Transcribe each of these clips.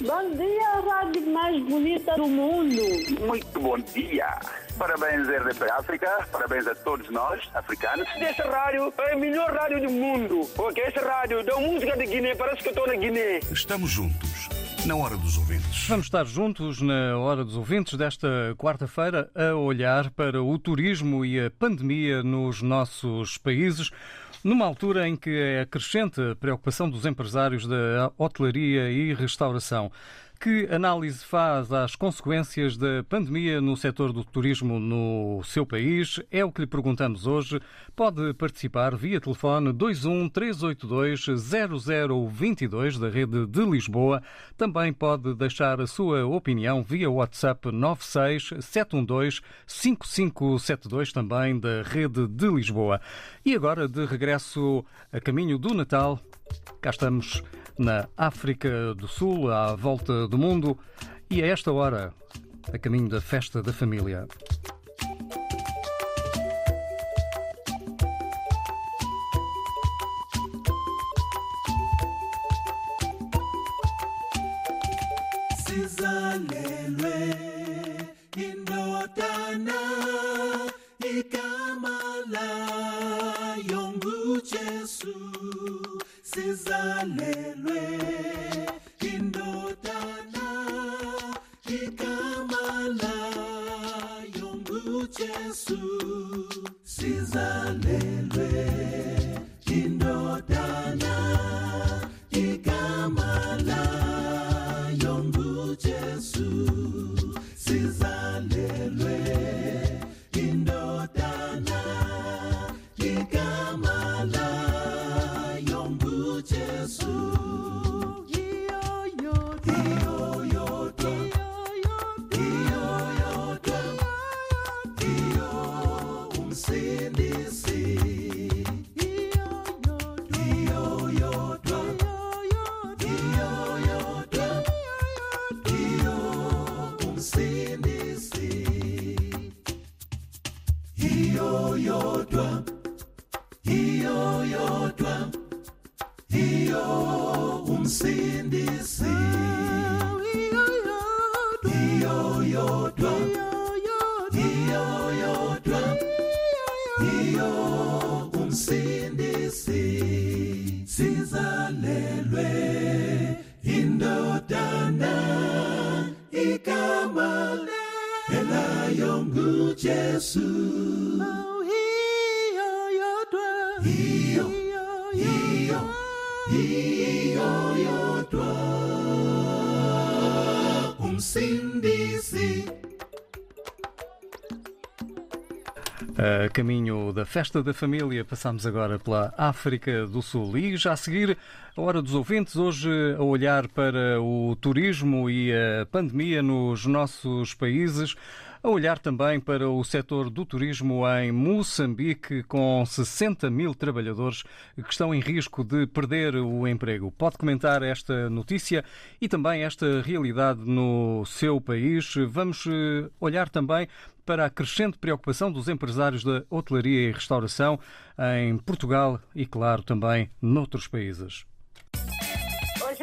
Bom dia, rádio mais bonita do mundo. Muito bom dia. Parabéns, RDP África. Parabéns a todos nós, africanos. Essa rádio é a melhor rádio do mundo. Porque essa rádio dá música de Guiné, parece que eu estou na Guiné. Estamos juntos, na hora dos ouvintes. Vamos estar juntos na hora dos ouvintes desta quarta-feira a olhar para o turismo e a pandemia nos nossos países. Numa altura em que é crescente a preocupação dos empresários da hotelaria e restauração. Que análise faz às consequências da pandemia no setor do turismo no seu país? É o que lhe perguntamos hoje. Pode participar via telefone 21 382 0022 da rede de Lisboa. Também pode deixar a sua opinião via WhatsApp 96 712 5572 também da rede de Lisboa. E agora de regresso a caminho do Natal, cá estamos na África do Sul, à volta do mundo, e a esta hora, a caminho da festa da família. sizalelwe Jesu sizalelwe indoda. see festa da família, passamos agora pela África do Sul. E já a seguir, a hora dos ouvintes, hoje a olhar para o turismo e a pandemia nos nossos países. A olhar também para o setor do turismo em Moçambique, com 60 mil trabalhadores que estão em risco de perder o emprego. Pode comentar esta notícia e também esta realidade no seu país. Vamos eh, olhar também para a crescente preocupação dos empresários da hotelaria e restauração em Portugal e, claro, também noutros países.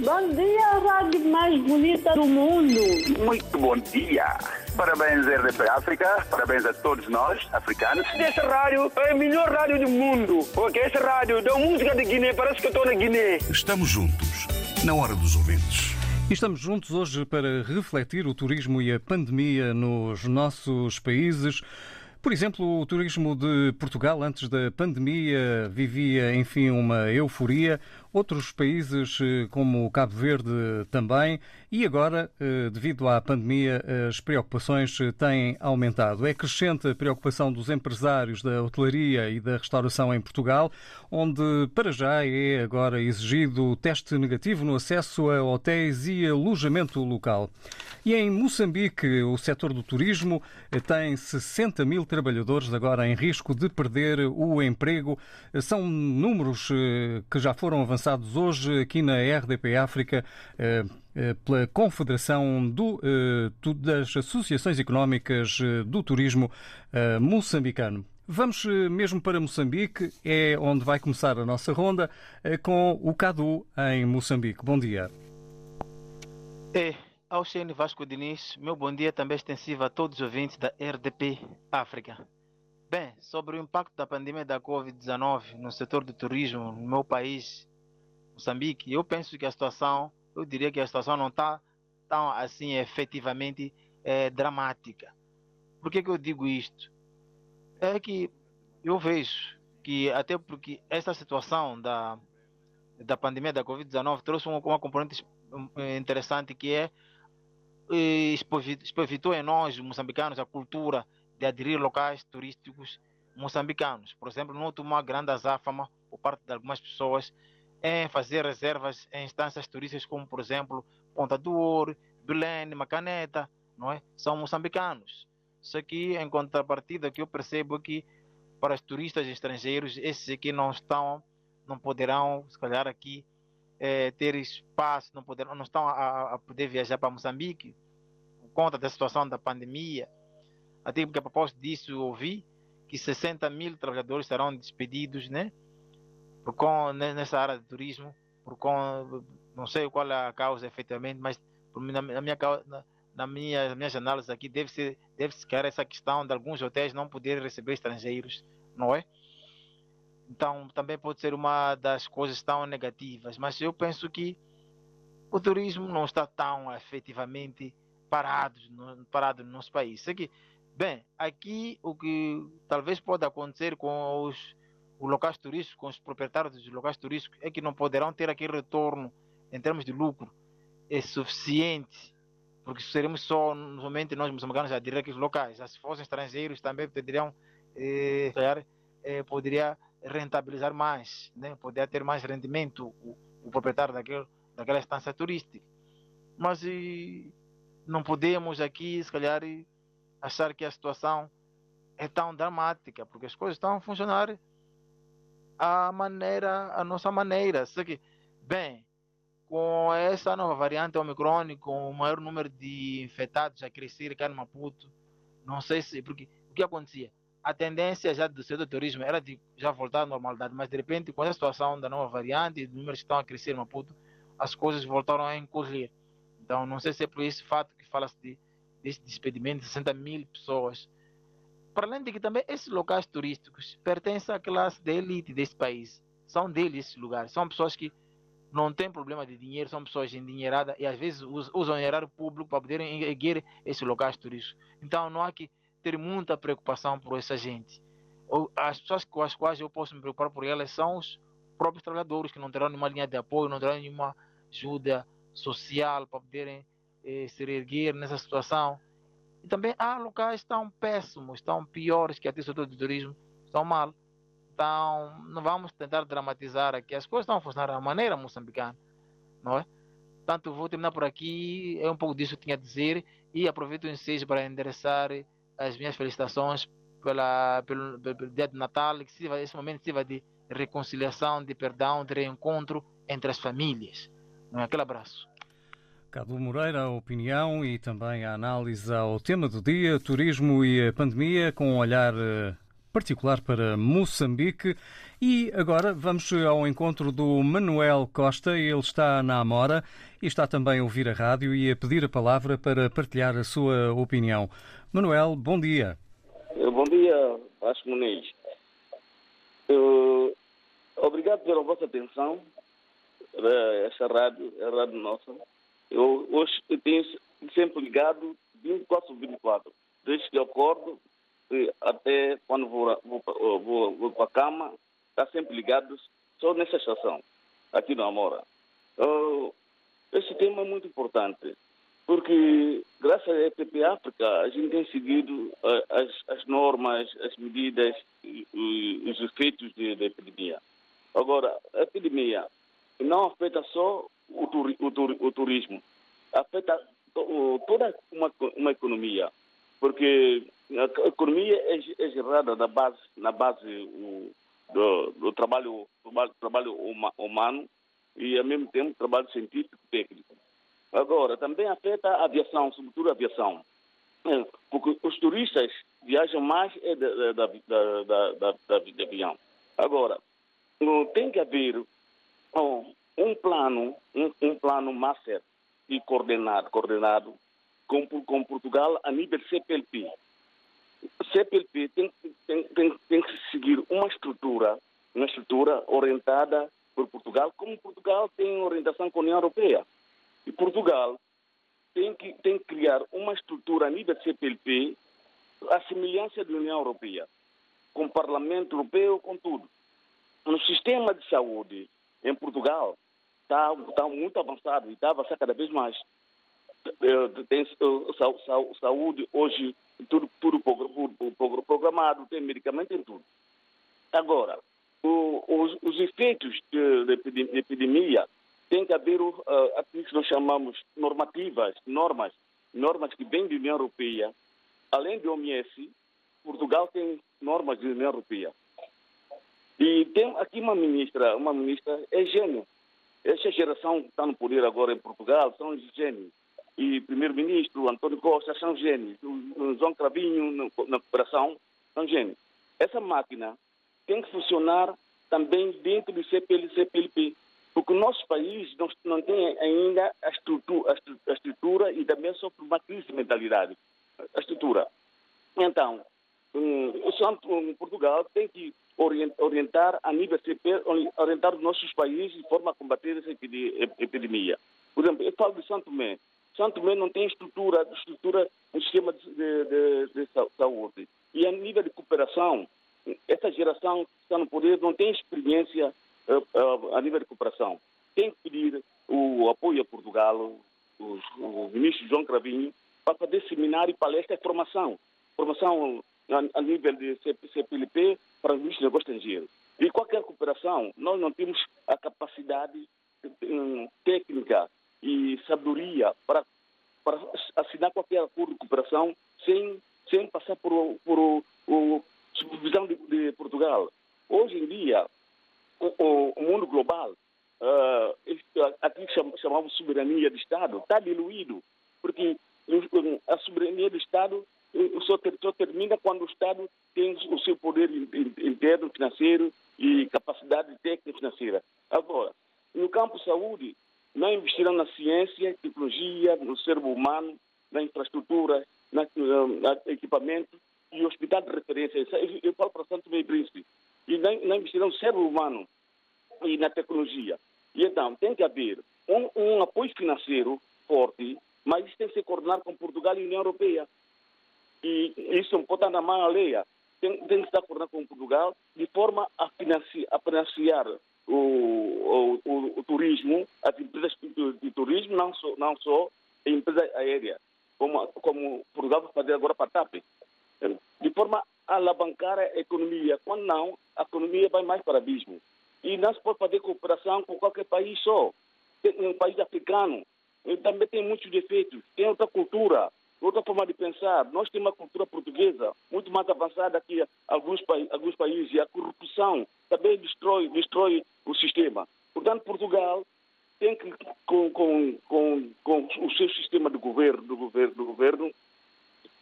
Bom dia, a rádio mais bonita do mundo. Muito bom dia. Parabéns, RDP África. Parabéns a todos nós, africanos. Essa rádio é a melhor rádio do mundo. Porque essa rádio dá música de Guiné, parece que eu estou na Guiné. Estamos juntos, na hora dos ouvintes. E estamos juntos hoje para refletir o turismo e a pandemia nos nossos países. Por exemplo, o turismo de Portugal, antes da pandemia, vivia, enfim, uma euforia. Outros países, eh, como o Cabo Verde, também. E agora, eh, devido à pandemia, as preocupações eh, têm aumentado. É crescente a preocupação dos empresários da hotelaria e da restauração em Portugal, onde, para já, é agora exigido teste negativo no acesso a hotéis e alojamento local. E em Moçambique, o setor do turismo tem 60 mil trabalhadores agora em risco de perder o emprego. São números que já foram avançados hoje aqui na RDP África pela Confederação do, das Associações Económicas do Turismo moçambicano. Vamos mesmo para Moçambique, é onde vai começar a nossa ronda com o Cadu em Moçambique. Bom dia. É, ao Xene Vasco Diniz, meu bom dia também extensivo a todos os ouvintes da RDP África. Bem, sobre o impacto da pandemia da Covid-19 no setor do turismo no meu país, Moçambique, eu penso que a situação, eu diria que a situação não está tão assim efetivamente é, dramática. Por que, que eu digo isto? É que eu vejo que até porque essa situação da, da pandemia da Covid-19 trouxe uma, uma componente interessante que é expovitou em nós, moçambicanos, a cultura de aderir locais turísticos moçambicanos. Por exemplo, noto uma grande azáfama por parte de algumas pessoas em fazer reservas em instâncias turísticas como, por exemplo, Ponta do Ouro, Belém, Macaneta, não é? São moçambicanos. Só que, em contrapartida, que eu percebo é que para os turistas estrangeiros, esses aqui não estão, não poderão, se calhar aqui, é, ter espaço, não, poder, não estão a, a, poder viajar para Moçambique por conta da situação da pandemia. Até porque a propósito disso ouvi que 60 mil trabalhadores serão despedidos, né? Com, nessa área de turismo, por com, não sei qual é a causa efetivamente, mas na, na, minha na, na minha, minhas análises aqui deve ser deve se criar essa questão de alguns hotéis não poderem receber estrangeiros, não é? Então, também pode ser uma das coisas tão negativas. Mas eu penso que o turismo não está tão efetivamente parado no, parado no nosso país. Aqui, bem, aqui o que talvez pode acontecer com os, os locais turísticos, com os proprietários dos locais turísticos, é que não poderão ter aquele retorno em termos de lucro é suficiente, porque seremos só somente nós moçambicanos a aderir aqueles locais. Se fossem estrangeiros também poderiam, eh, eh, poderia rentabilizar mais, né? poder ter mais rendimento o, o proprietário daquele, daquela estância turística. Mas e, não podemos aqui, se calhar, achar que a situação é tão dramática, porque as coisas estão a funcionar a maneira, a nossa maneira. Só que, bem, com essa nova variante Omicron, com o maior número de infectados a crescer aqui no Maputo, não sei se, porque o que acontecia? a tendência já do setor do turismo era de já voltar à normalidade, mas de repente, com a situação da nova variante, os números estão a crescer no Maputo, as coisas voltaram a encolher. Então, não sei se é por esse fato que fala-se de, desse despedimento de 60 mil pessoas. Para além de que também esses locais turísticos pertencem à classe da elite desse país. São deles esses lugares. São pessoas que não têm problema de dinheiro, são pessoas endinheiradas e às vezes usam o erário público para poderem erguer esses locais turísticos. Então, não há que ter muita preocupação por essa gente. As pessoas com as quais eu posso me preocupar por elas são os próprios trabalhadores que não terão nenhuma linha de apoio, não terão nenhuma ajuda social para poderem eh, se erguer nessa situação. E também há locais tão péssimos, tão piores que até o setor do turismo, estão mal. Então, não vamos tentar dramatizar aqui. As coisas estão a funcionar da maneira moçambicana, não é? Tanto vou terminar por aqui, é um pouco disso que eu tinha a dizer e aproveito o ensejo para endereçar as minhas felicitações pela, pelo, pelo dia de Natal, que sirva, esse momento sirva de reconciliação, de perdão, de reencontro entre as famílias. Um aquele abraço. Cadu Moreira, a opinião e também a análise ao tema do dia, turismo e a pandemia, com um olhar eh, particular para Moçambique. E agora vamos ao encontro do Manuel Costa. Ele está na Amora e está também a ouvir a rádio e a pedir a palavra para partilhar a sua opinião. Manuel, bom dia. Eh, bom dia, Vasco Muniz. Eu, obrigado pela vossa atenção. Esta rádio, é a rádio nossa. Eu hoje eu tenho sempre ligado 24 sobre 24. Desde que eu acordo, eh, até quando vou, vou, vou, vou para a cama, está sempre ligado só nessa estação, aqui no Amora. Uh, esse tema é muito importante, porque graças à EPP África a gente tem seguido uh, as, as normas, as medidas e, e os efeitos da epidemia. Agora, a epidemia não afeta só o, turi, o turismo, afeta to, toda uma, uma economia, porque a economia é, é gerada na base, na base do, do, trabalho, trabalho, humano e, ao mesmo tempo, trabalho científico técnico. Agora, também afeta a aviação, sobretudo a aviação, é, porque os turistas viajam mais é da, da, da, da, da, de avião. Agora, tem que haver um plano, um, um plano master e coordenado, coordenado com, com Portugal a nível CPLP. CPLP tem, tem, tem, tem que seguir uma estrutura, uma estrutura orientada por Portugal, como Portugal tem orientação com a União Europeia. E Portugal tem que, tem que criar uma estrutura a nível CPLP, a semelhança da União Europeia, com o Parlamento Europeu, com tudo. No sistema de saúde em Portugal está, está muito avançado e está avançando cada vez mais. Tem saúde hoje, tudo, tudo programado, tem medicamento em tudo. Agora, os, os efeitos da epidemia tem que haver uh, aquilo que nós chamamos normativas, normas, normas que vêm da União Europeia. Além do OMS, Portugal tem normas da União Europeia. E tem aqui uma ministra, uma ministra é gênio. Essa geração que está no poder agora em Portugal são gênios. E primeiro-ministro António Costa são gênios. O João Cravinho na cooperação são gênios. Essa máquina tem que funcionar também dentro do CPL, CPLP, porque o nosso país não, não tem ainda a estrutura, a estrutura e também sofre uma crise de mentalidade, a estrutura. Então, o Santo um, Portugal tem que orientar a nível CP, orientar os nossos países de forma a combater essa epidemia. Por exemplo, eu falo de Santo Tomé. Santo Tomé não tem estrutura, estrutura no sistema de, de, de, de saúde. E a nível de cooperação, essa geração que está no poder não tem experiência uh, uh, a nível de cooperação. Tem que pedir o apoio a Portugal, o, o ministro João Cravinho, para fazer seminário, palestra e formação. Formação a, nível de CPLP para os ministros de negócios estrangeiros. E qualquer cooperação, nós não temos a capacidade um, técnica e sabedoria para assinar qualquer acordo de cooperação sem, sem passar por, por, por supervisão de, de Portugal. Hoje em dia, o, o mundo global, uh, aqui chamamos soberania de Estado, está diluído, porque a soberania do Estado só, só termina quando o Estado tem o seu poder interno financeiro e capacidade técnica financeira. Agora, no campo saúde, não investirão na ciência, tecnologia, no cérebro humano, na infraestrutura, na, na equipamento e hospital de referência. Eu falo para Santo Meio Príncipe. E não, não investirão no cérebro humano e na tecnologia. E então, tem que haver um, um apoio financeiro forte, mas isso tem que ser coordenado com Portugal e União Europeia. E isso não pode estar na mão alheia. Tem, tem que estar coordenado com Portugal de forma a financiar, a financiar o, o, o, o, turismo, as empresas de, de, turismo, não só, não só a empresa aérea, como, como Portugal vai fazer agora para a TAP. De forma a alavancar a economia. Quando não, a economia vai mais para o abismo. E não se pode fazer cooperação com qualquer país só. Um país africano também tem muitos defeitos, tem outra cultura, outra forma de pensar. Nós temos uma cultura portuguesa muito mais avançada que alguns, alguns países e a corrupção também destrói, destrói o sistema. Portanto, Portugal tem que, com, com, com, com o seu sistema de governo, do governo, do governo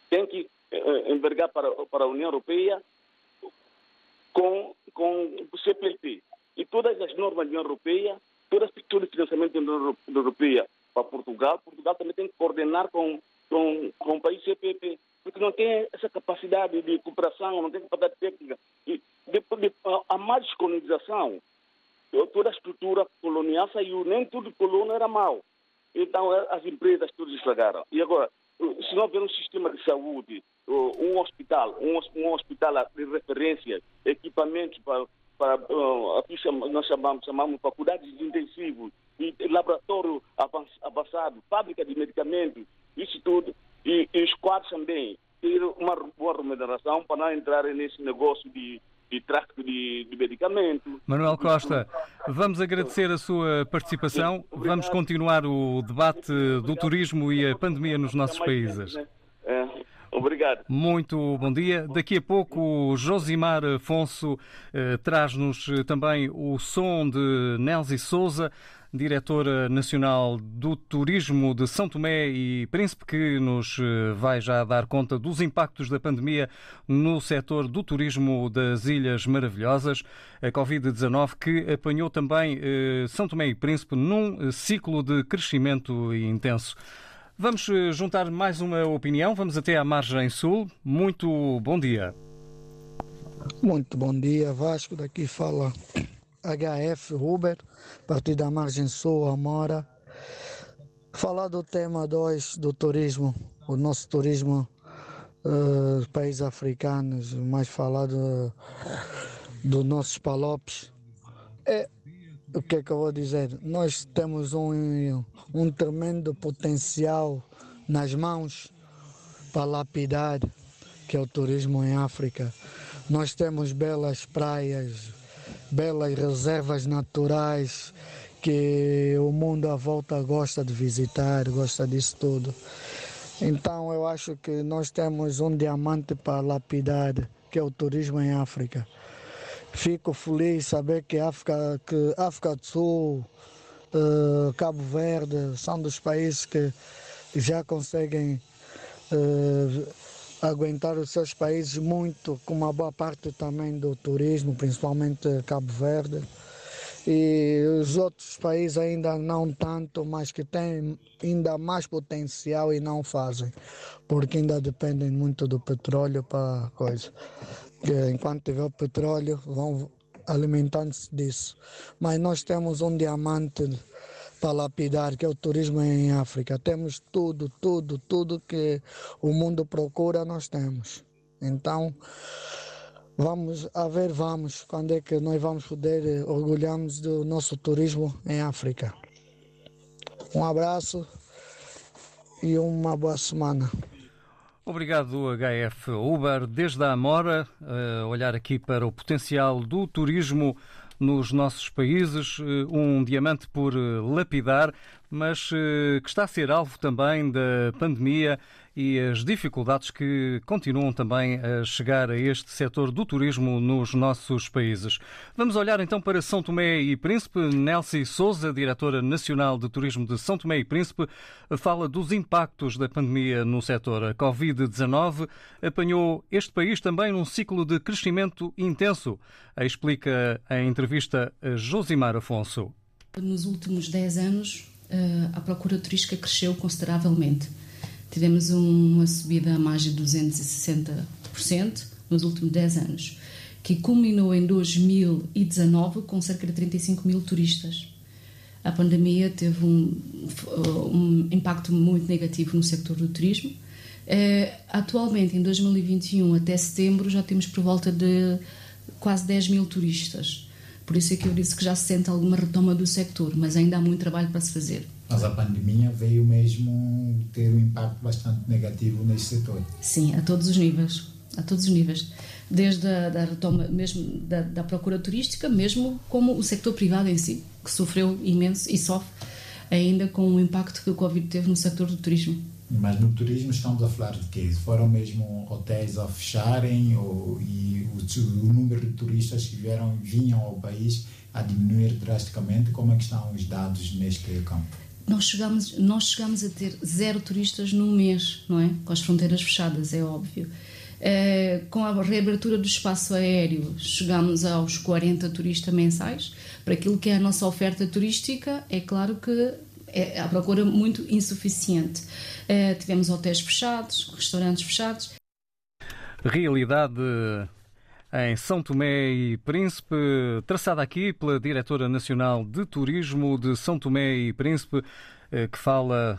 tem que eh, envergar para, para a União Europeia com, com o CPLP. E todas as normas da União Europeia, toda todo o financiamento da União Europeia para Portugal, Portugal também tem que coordenar com com, com o país CPP, porque não tem essa capacidade de cooperação, não tem capacidade técnica. E depois de, a má descolonização, toda a estrutura colonial saiu, nem tudo colônia era mau. Então as empresas todas estragaram. E agora, se não houver um sistema de saúde, um hospital, um, um hospital de referência, equipamentos para, para uh, aqui nós chamamos, chamamos faculdades de intensivo, e laboratório avançado, fábrica de medicamentos, isso tudo, e, e os quadros também, ter uma boa remuneração para não entrar nesse negócio de de tráfico de, de medicamentos. Manuel Costa, vamos agradecer a sua participação. Vamos continuar o debate do turismo e a pandemia nos nossos países. Obrigado. Muito bom dia. Daqui a pouco Josimar Afonso eh, traz-nos também o som de Nelsi Souza diretora nacional do Turismo de São Tomé e Príncipe, que nos eh, vai já dar conta dos impactos da pandemia no setor do turismo das Ilhas Maravilhosas, a Covid-19, que apanhou também eh, São Tomé e Príncipe num ciclo de crescimento intenso. Vamos eh, juntar mais uma opinião, vamos até à margem sul. Muito bom dia. Muito bom dia, Vasco. Daqui fala HF Uber, a partir da margem sul, Amora. Falar do tema 2 do turismo, o nosso turismo uh, países africanos, mais falar do, dos nossos palopes. É, o que é que eu vou dizer? Nós temos um, um tremendo potencial nas mãos para lapidar, que é o turismo em África. Nós temos belas praias, belas reservas naturais que o mundo à volta gosta de visitar, gosta disso tudo. Então eu acho que nós temos um diamante para lapidar, que é o turismo em África. Fico feliz saber que África, que África do Sul, uh, Cabo Verde são dos países que já conseguem uh, aguentar os seus países muito, com uma boa parte também do turismo, principalmente Cabo Verde. E os outros países ainda não tanto, mas que têm ainda mais potencial e não fazem, porque ainda dependem muito do petróleo para coisa. Que enquanto tiver petróleo, vão alimentando-se disso. Mas nós temos um diamante para lapidar, que é o turismo em África. Temos tudo, tudo, tudo que o mundo procura, nós temos. Então, vamos a ver, vamos, quando é que nós vamos poder eh, orgulharmos do nosso turismo em África. Um abraço e uma boa semana. Obrigado, HF Uber. Desde a Amora, a olhar aqui para o potencial do turismo nos nossos países, eh, um diamante por eh, lapidar, mas eh, que está a ser alvo também da pandemia e as dificuldades que continuam também a chegar a este setor do turismo nos nossos países. Vamos olhar então para São Tomé e Príncipe. Nelcy Souza, diretora nacional de turismo de São Tomé e Príncipe, fala dos impactos da pandemia no setor. A Covid-19 apanhou este país também num ciclo de crescimento intenso, explica a entrevista a Josimar Afonso. Nos últimos 10 anos, eh, a procura turística cresceu consideravelmente Tivemos uma subida a mais de 260% nos últimos 10 anos, que culminou em 2019 com cerca de 35 mil turistas. A pandemia teve um, um impacto muito negativo no setor do turismo. Eh, atualmente, em 2021 até setembro, já temos por volta de quase 10 mil turistas. Por isso é que eu disse que já se sente alguma retoma do setor, mas ainda há muito trabalho para se fazer. Mas a pandemia veio mesmo ter um impacto bastante negativo nesse setor. Sim, a todos os níveis. A todos os níveis. Desde a da retoma mesmo da, da procura turística, mesmo como o setor privado em si, que sofreu imenso e sofre ainda com o impacto que o Covid teve no setor do turismo. Mas no turismo estamos a falar de quê? Foram mesmo hotéis a fecharem ou, e o, o número de turistas que vieram, vinham ao país a diminuir drasticamente? Como é que estão os dados neste campo? Nós chegamos, nós chegamos a ter zero turistas num mês, não é? Com as fronteiras fechadas, é óbvio. É, com a reabertura do espaço aéreo, chegamos aos 40 turistas mensais. Para aquilo que é a nossa oferta turística, é claro que é a procura muito insuficiente. É, tivemos hotéis fechados, restaurantes fechados. Realidade em São Tomé e Príncipe, traçada aqui pela Diretora Nacional de Turismo de São Tomé e Príncipe, que fala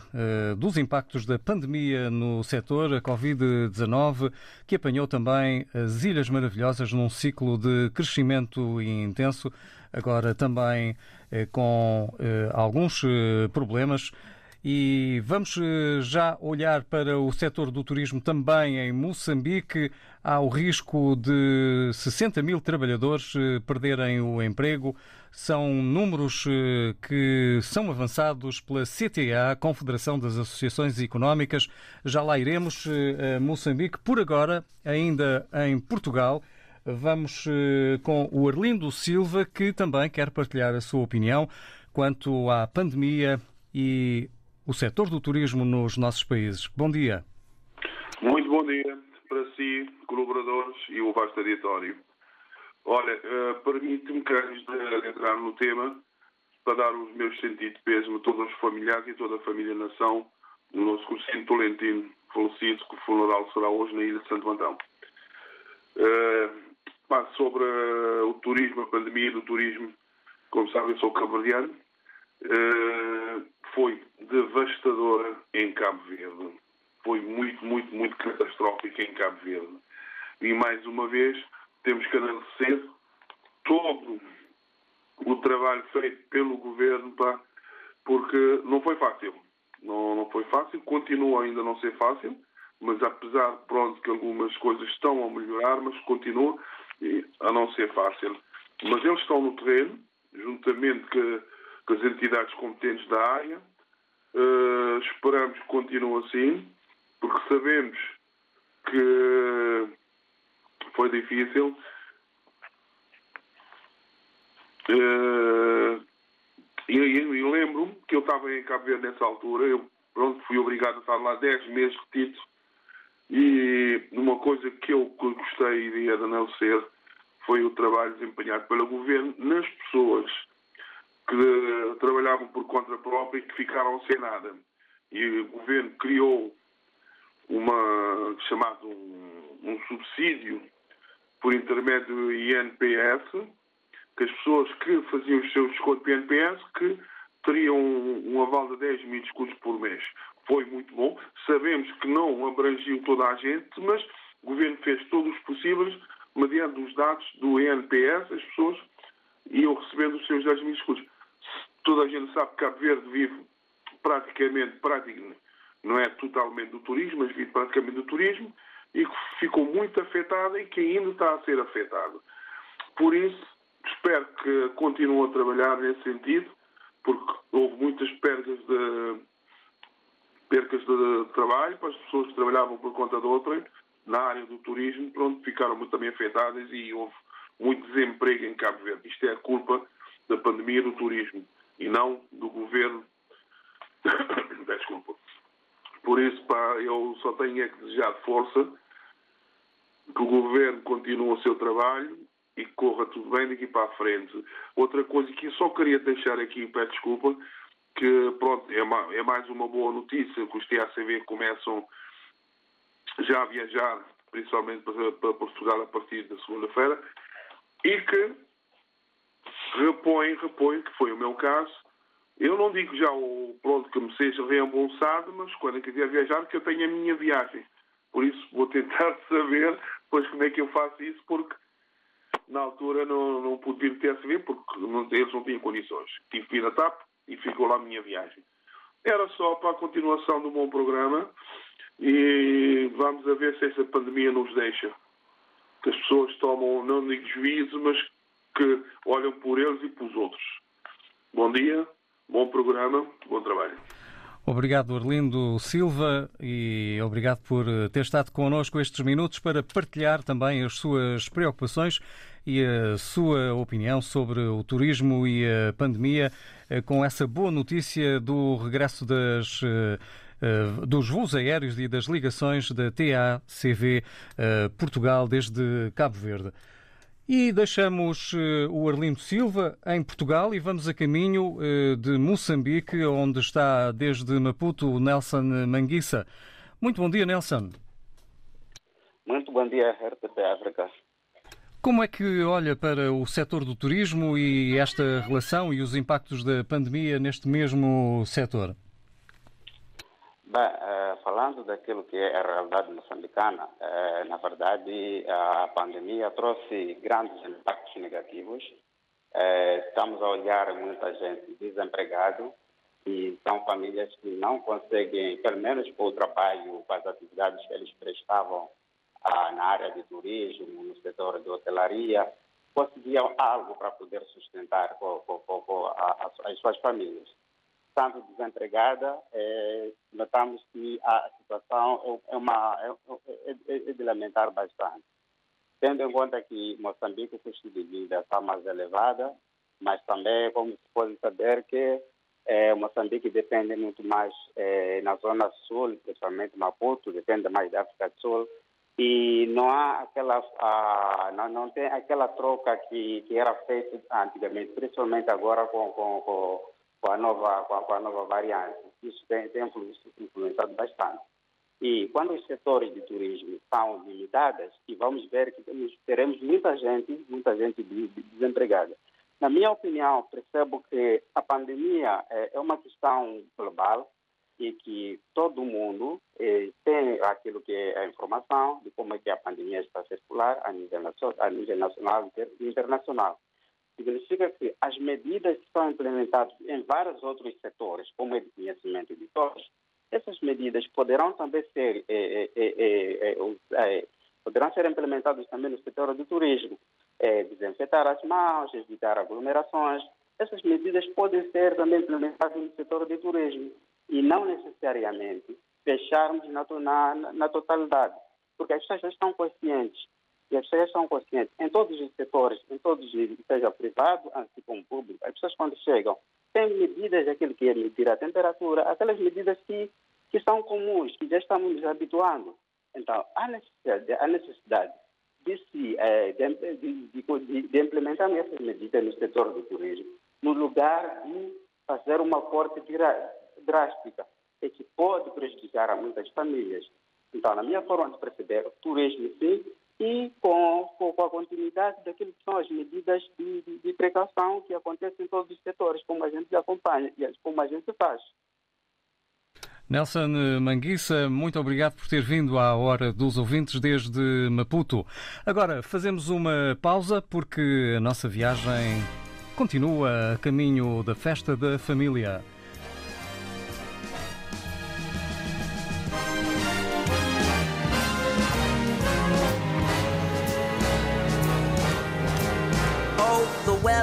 dos impactos da pandemia no setor, a Covid-19, que apanhou também as Ilhas Maravilhosas num ciclo de crescimento intenso, agora também com alguns problemas. E vamos já olhar para o setor do turismo também em Moçambique. Há o risco de 60 mil trabalhadores perderem o emprego. São números que são avançados pela CTA, Confederação das Associações Económicas. Já lá iremos a Moçambique. Por agora, ainda em Portugal, vamos com o Arlindo Silva, que também quer partilhar a sua opinião quanto à pandemia e o setor do turismo nos nossos países. Bom dia. Muito bom dia para si, colaboradores e o vasto auditório. Olha, uh, permite-me que antes de entrar no tema, para dar os meus sentidos de peso a todos os familiares e toda a família nação do nosso cursinho Tolentino, falecido, que o funeral será hoje na ilha de Santo Antão. Uh, sobre o turismo, a pandemia do turismo, como sabem, sou cabo-verdiano, Uh, foi devastadora em Cabo Verde. Foi muito, muito, muito catastrófica em Cabo Verde. E mais uma vez temos que agradecer todo o trabalho feito pelo governo, pá, porque não foi fácil. Não, não foi fácil, continua ainda a não ser fácil, mas apesar pronto que algumas coisas estão a melhorar, mas continua a não ser fácil. Mas eles estão no terreno, juntamente com as entidades competentes da área. Uh, esperamos que continue assim, porque sabemos que foi difícil. Uh, e, lembro-me que eu estava em Cabo Verde nessa altura, eu pronto, fui obrigado a estar lá 10 meses retido, e uma coisa que eu gostei de não ser foi o trabalho desempenhado pelo governo nas pessoas que trabalhavam por conta própria e que ficaram sem nada. E o governo criou uma chamado um, um subsídio por intermédio do INPS, que as pessoas que faziam os seus descontos do INPS que teriam um, um aval de 10 mil descontos por mês. Foi muito bom. Sabemos que não abrangiu toda a gente, mas o governo fez todos os possíveis, mediante os dados do INPS, as pessoas iam recebendo os seus 10 mil descontos toda a gente sabe que Cabo Verde vive praticamente, praticamente, não é totalmente do turismo, mas vive praticamente do turismo e que ficou muito afetada e que ainda está a ser afetada. Por isso, espero que continue a trabalhar nesse sentido, porque houve muitas perdas de, percas de trabalho para as pessoas que trabalhavam por conta de outrem na área do turismo, pronto, ficaram muito também afetadas e houve muito desemprego em Cabo Verde. Isto é a culpa da pandemia do turismo e não do governo. Desculpa. Por isso, pá, eu só tenho é que desejar força, que o governo continue o seu trabalho e que corra tudo bem daqui para a frente. Outra coisa que eu só queria deixar aqui, peço desculpa, que pronto, é, é mais uma boa notícia que os TACV começam já a viajar, principalmente para, para Portugal a partir da segunda-feira, e que repõe, repõe, que foi o meu caso. Eu não digo já o pronto que me seja reembolsado, mas quando eu quiser viajar, que eu tenho a minha viagem. Por isso vou tentar saber depois como é que eu faço isso, porque na altura não, não pude vir TSV, porque não, eles não tinham condições. Tive que ir a TAP e ficou lá a minha viagem. Era só para a continuação do bom programa e vamos a ver se essa pandemia nos deixa. Que as pessoas tomam, não digo juízo, mas que olham por eles e pelos outros. Bom dia, bom programa, bom trabalho. Obrigado, Arlindo Silva, e obrigado por ter estado connosco estes minutos para partilhar também as suas preocupações e a sua opinião sobre o turismo e a pandemia, eh, com essa boa notícia do regresso das eh, eh, dos voos aéreos e das ligações da TACV Portugal desde Cabo Verde. E deixamos uh, o Arlindo Silva em Portugal e vamos a caminho uh, de Moçambique, onde está desde Maputo o Nelson Manguissa. Muito bom dia, Nelson. Muito bom dia, RTP África. Como é que olha para o setor do turismo e esta relação e os impactos da pandemia neste mesmo setor? Bem, eh, falando daquilo que é a realidade moçambicana, eh, na verdade a pandemia trouxe grandes impactos negativos. Eh, estamos a olhar muita gente desempregada e são famílias que não conseguem, pelo menos para o trabalho, para as atividades que eles prestavam ah, na área de turismo, no setor de hotelaria, conseguiam algo para poder sustentar as suas famílias estando desempregada, é, notamos que a situação é, uma, é, é, é, de lamentar bastante. Tendo em conta que Moçambique, o custo de vida está mais elevado, mas também, como se pode saber, que é, Moçambique depende muito mais é, na zona sul, principalmente Maputo, depende mais da África do Sul, e não há aquela, ah, não, não tem aquela troca que, que era feita antigamente, principalmente agora com, com, com com a nova, com a, com a nova variante. Isso tem, tem influenciado bastante. E quando os setores de turismo estão limitados, e vamos ver que temos, teremos muita gente, muita gente desempregada. Na minha opinião, percebo que a pandemia é, é uma questão global e que todo mundo eh, tem aquilo que é a informação de como é que a pandemia está a circular a nível, a nível nacional e internacional significa que as medidas que são implementadas em vários outros setores, como é de conhecimento de todos, essas medidas poderão também ser, é, é, poderão ser implementadas também no setor do turismo. desinfetar as mãos, evitar aglomerações. Essas medidas podem ser também implementadas no setor do turismo e não necessariamente fecharmos na, na, na totalidade, porque as pessoas já estão conscientes e as pessoas são conscientes em todos os setores, em todos os, seja privado, assim como público. As pessoas quando chegam têm medidas, aquilo que é medir a temperatura, aquelas medidas que, que são comuns, que já estamos nos habituando. Então, há necessidade, há necessidade de, se, de, de, de, de implementar essas medidas no setor do turismo, no lugar de fazer uma corte drástica, e que pode prejudicar a muitas famílias. Então, na minha forma de perceber, o turismo, sim, e com, com, com, a continuidade daquilo que são as medidas de, de, de, precaução que acontecem em todos os setores, como a gente acompanha e como a gente faz. Nelson Manguissa, muito obrigado por ter vindo à Hora dos Ouvintes desde Maputo. Agora fazemos uma pausa porque a nossa viagem continua a caminho da festa da família.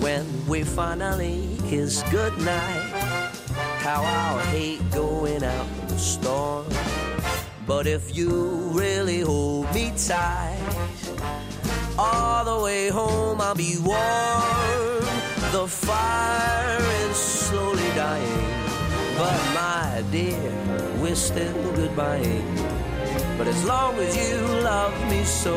when we finally kiss goodnight. How I'll hate going out in the storm. But if you really hold me tight, all the way home I'll be warm. The fire is slowly dying, but my dear, we're still goodbye. But as long as you love me so,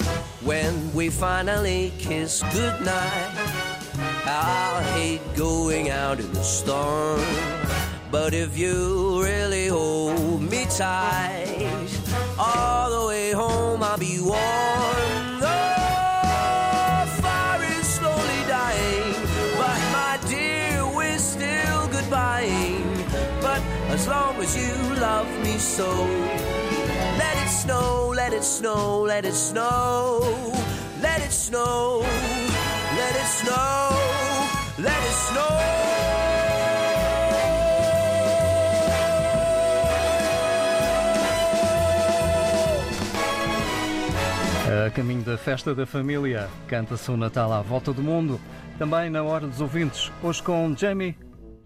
When we finally kiss goodnight, I'll hate going out in the storm. But if you really hold me tight, all the way home I'll be warm. The fire is slowly dying, but my dear, we're still goodbying. But as long as you love me so, snow, let it snow, let it snow, let it snow, let it snow, let it snow. A caminho da festa da família, canta-se o Natal à volta do mundo. Também na hora dos ouvintes, hoje com Jamie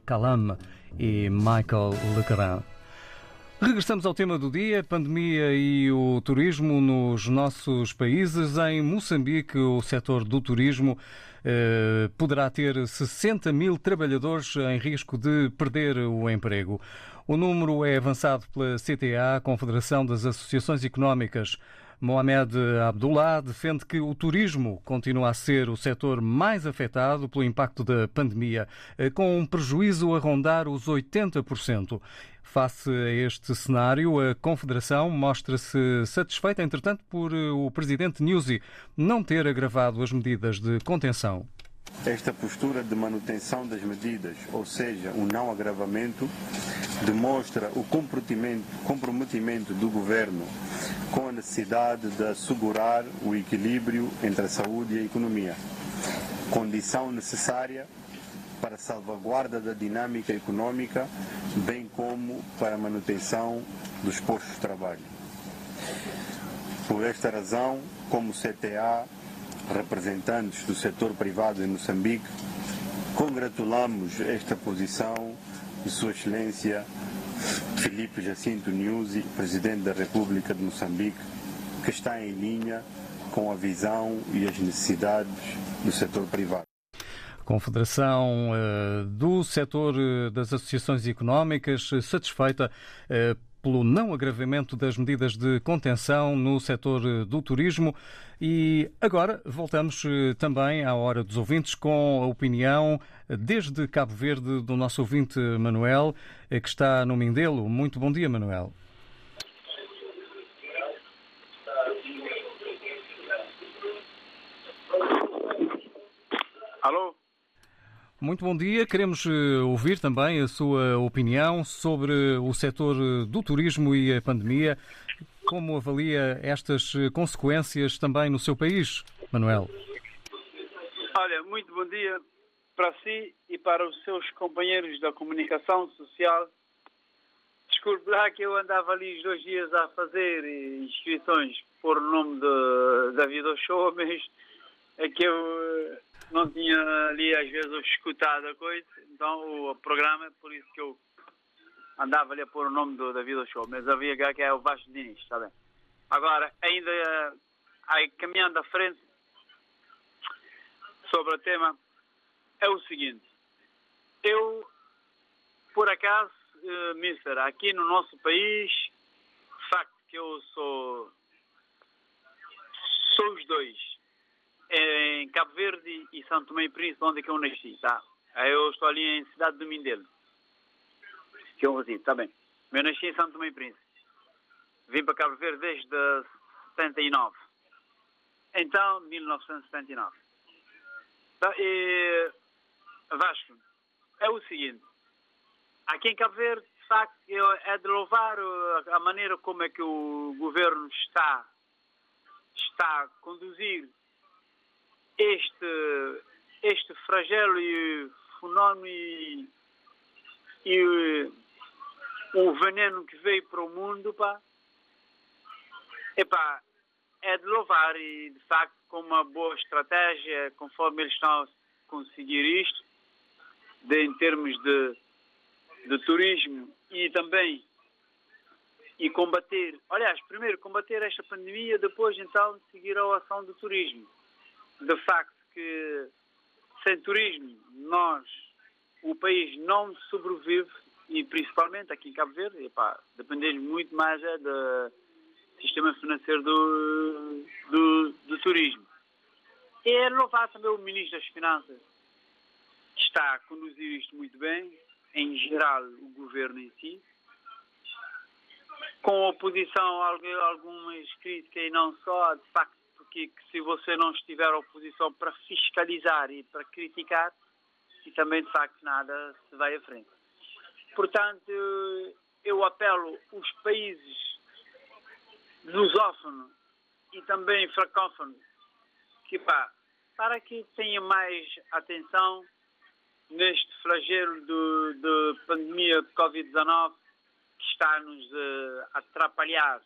Calam e Michael Legrand. Regressamos ao tema do dia, pandemia e o turismo nos nossos países. Em Moçambique, o setor do turismo eh, poderá ter 60 mil trabalhadores em risco de perder o emprego. O número é avançado pela CTA, Confederação das Associações Económicas. Mohamed Abdullah defende que o turismo continua a ser o setor mais afetado pelo impacto da pandemia, eh, com um prejuízo a rondar os 80%. Face a este cenário, a Confederação mostra-se satisfeita, entretanto, por eh, o presidente Newsy não ter agravado as medidas de contenção. Esta postura de manutenção das medidas, ou seja, o não agravamento, demonstra o comprometimento do governo com a necessidade de assegurar o equilíbrio entre a saúde e a economia, condição necessária para a salvaguarda da dinâmica econômica, bem como para a manutenção dos postos de trabalho. Por esta razão, como CTA, representantes do setor privado em Moçambique, congratulamos esta posição de Sua Excelência Filipe Jacinto Nyusi, Presidente da República de Moçambique, que está em linha com a visão e as necessidades do setor privado. Confederação eh, do setor eh, das associações económicas eh, satisfeita pelo não agravamento das medidas de contenção no setor do turismo. E agora voltamos também à hora dos ouvintes com a opinião desde Cabo Verde do nosso ouvinte Manuel, que está no Mindelo. Muito bom dia, Manuel. Alô? Muito bom dia. Queremos ouvir também a sua opinião sobre o setor do turismo e a pandemia. Como avalia estas consequências também no seu país, Manuel? Olha, muito bom dia para si e para os seus companheiros da comunicação social. Desculpe lá que eu andava ali os dois dias a fazer inscrições por nome de, da Vida Show, mas é que eu não tinha ali às vezes escutado a coisa, então o programa, por isso que eu andava ali a pôr o nome do, da Vida Show, mas havia cá que é o Vasco Diniz, está bem? Agora, ainda aí, caminhando à frente sobre o tema, é o seguinte, eu, por acaso, uh, Mister, aqui no nosso país, facto que eu sou, sou os dois, em Cabo Verde e Santo Tomé e Príncipe, onde é que eu nasci, tá? Eu estou ali em Cidade do Mindelo, que eu resido, tá bem. Eu nasci em Santo Tomé e Príncipe. Vim para Cabo Verde desde 79. Então, 1979. Tá, e, Vasco, é o seguinte. Aqui em Cabo Verde, de facto, é de louvar a maneira como é que o governo está, está a conduzir este, este flagelo e fenómeno e, e o veneno que veio para o mundo, pá, epá, é de louvar e, de facto, com uma boa estratégia, conforme eles estão a conseguir isto, de, em termos de, de turismo e também e combater, aliás, primeiro combater esta pandemia, depois então seguir a ação do turismo de facto que sem turismo nós, o país não sobrevive e principalmente aqui em Cabo Verde, epá, dependemos muito mais é, do sistema financeiro do, do, do turismo. É louvar também o Ministro das Finanças está a conduzir isto muito bem, em geral o governo em si, com oposição a algumas críticas e não só, de facto, porque se você não estiver oposição para fiscalizar e para criticar, e também de facto nada se vai à frente. Portanto, eu apelo os países lusófonos e também francófonos que pá, para que tenha mais atenção neste flagelo de, de pandemia de Covid-19 que está-nos uh, a atrapalhar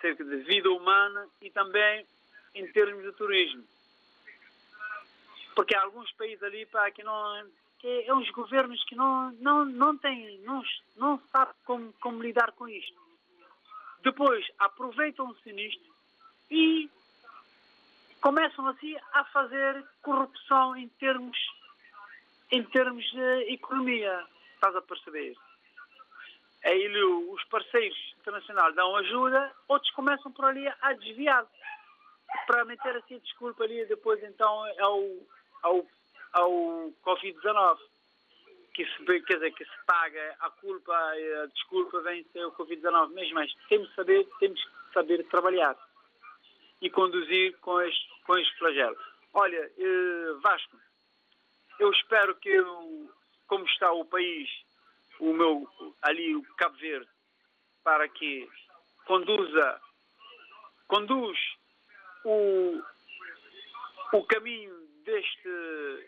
cerca de vida humana e também em termos de turismo. Porque há alguns países ali pá, que não que é uns governos que não não não têm não não sabem como, como lidar com isto. Depois aproveitam-se nisto e começam assim a fazer corrupção em termos em termos de economia. Estás a perceber? Aí os parceiros internacionais dão ajuda, outros começam por ali a desviar. Para meter assim a desculpa ali depois então ao, ao, ao Covid-19. Que se, quer dizer, que se paga a culpa, a desculpa vem ser o Covid-19 mesmo, mas temos que saber, temos que saber trabalhar e conduzir com este, com este flagelo. Olha, eh, Vasco, eu espero que, como está o país, o meu, ali o Cabo Verde, para que conduza, conduz o, o caminho deste,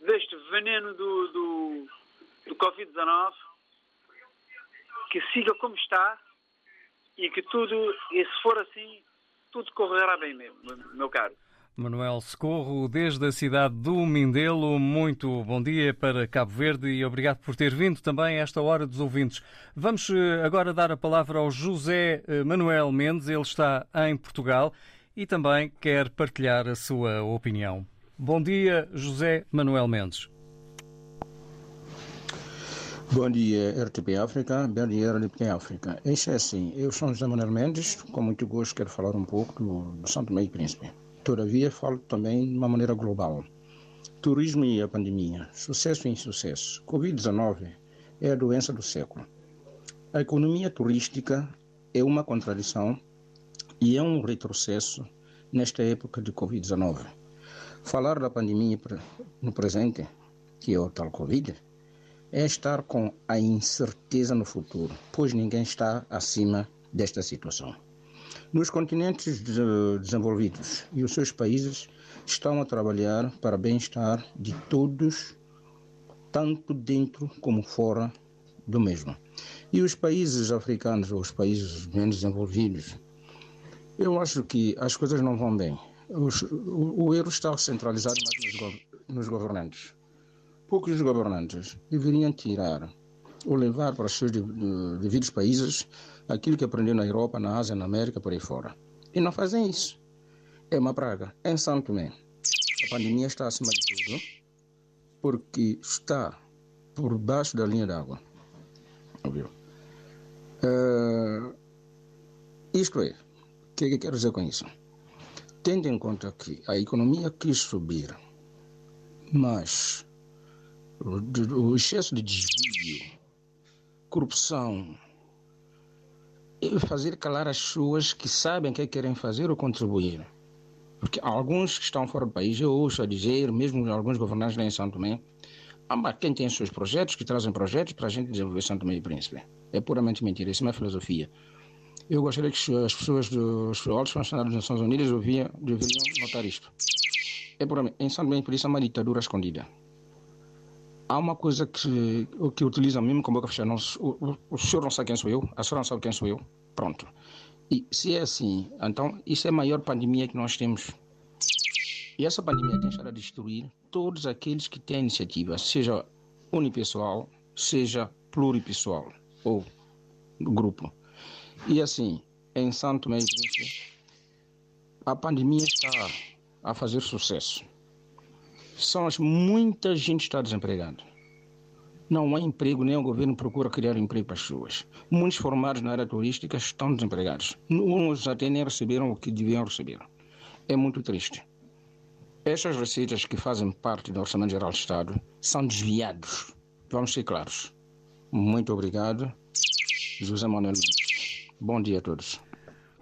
deste veneno do, do, do Covid-19, que siga como está e que tudo, e se for assim, tudo correrá bem mesmo, meu caro. Manuel Socorro, desde a cidade do Mindelo, muito bom dia para Cabo Verde e obrigado por ter vindo também a esta hora dos ouvintes. Vamos eh, agora dar a palavra ao José eh, Manuel Mendes, ele está em Portugal e também quer partilhar a sua opinião. Bom dia, José Manuel Mendes. Bom dia, RTP África. Bom dia, RTP África. Isso é assim, eu sou José Manuel Mendes, com muito gosto quero falar um pouco do, do Santo Meio Príncipe. Todavia, falo também de uma maneira global. Turismo e a pandemia, sucesso e insucesso. Covid-19 é a doença do século. A economia turística é uma contradição e é um retrocesso nesta época de Covid-19. Falar da pandemia no presente, que é o tal Covid, é estar com a incerteza no futuro, pois ninguém está acima desta situação. Nos continentes desenvolvidos e os seus países estão a trabalhar para bem-estar de todos, tanto dentro como fora do mesmo. E os países africanos ou os países menos desenvolvidos, eu acho que as coisas não vão bem. Os, o, o, erro está centralizado mais nos, nos governantes. Poucos governantes deveriam tirar ou levar para os seus devidos países aquilo que aprendeu na Europa, na Ásia, na América, por aí fora. E não fazem isso. É uma praga. Em São Tomé, a pandemia está acima de tudo porque está por baixo da linha d'água. Ouviu? Uh, isto é, o que, é que quero dizer com isso? Tendo em conta que a economia quis subir, mas o, o excesso de desvio, corrupção, fazer calar as pessoas que sabem o que querem fazer ou contribuir. Porque alguns que estão fora do país, eu ouço a dizer, mesmo alguns governantes lá em São Tomé, ah, quem tem seus projetos, que trazem projetos para a gente desenvolver São Tomé e Príncipe. É puramente mentira, isso não é filosofia. Eu gostaria que as pessoas dos altos funcionários das Nações Unidas deveriam notar isto. É puramente, em São Tomé e Príncipe é uma ditadura escondida. Há uma coisa que, que utilizam mesmo com boca fechada. O, o, o senhor não sabe quem sou eu, a senhora não sabe quem sou eu. Pronto. E se é assim, então isso é a maior pandemia que nós temos. E essa pandemia tem estado a destruir todos aqueles que têm iniciativa, seja unipessoal, seja pluripessoal ou grupo. E assim, em Santo Meio a pandemia está a fazer sucesso são as, muita gente está desempregada. Não há emprego, nem o governo procura criar emprego para as pessoas. Muitos formados na área turística estão desempregados. Uns até nem receberam o que deviam receber. É muito triste. Estas receitas que fazem parte do Orçamento Geral do Estado são desviados. Vamos ser claros. Muito obrigado, José Manuel Mendes. Bom dia a todos.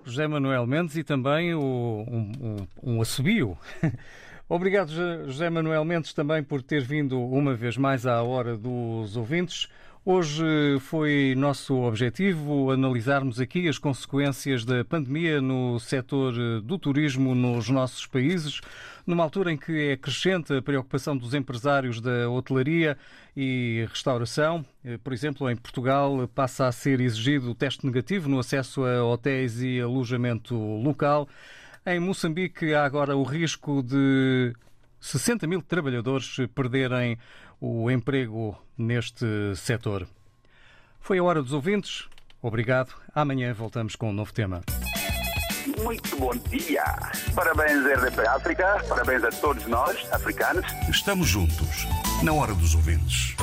José Manuel Mendes e também o, um, um, um assobio. Obrigado, José Manuel Mendes, também por ter vindo uma vez mais à hora dos ouvintes. Hoje foi nosso objetivo analisarmos aqui as consequências da pandemia no setor do turismo nos nossos países, numa altura em que é crescente a preocupação dos empresários da hotelaria e restauração. Por exemplo, em Portugal passa a ser exigido o teste negativo no acesso a hotéis e alojamento local. Em Moçambique há agora o risco de 60 mil trabalhadores perderem o emprego neste setor. Foi a hora dos ouvintes. Obrigado. Amanhã voltamos com um novo tema. Muito bom dia. Parabéns, RDP África. Parabéns a todos nós, africanos. Estamos juntos, na hora dos ouvintes.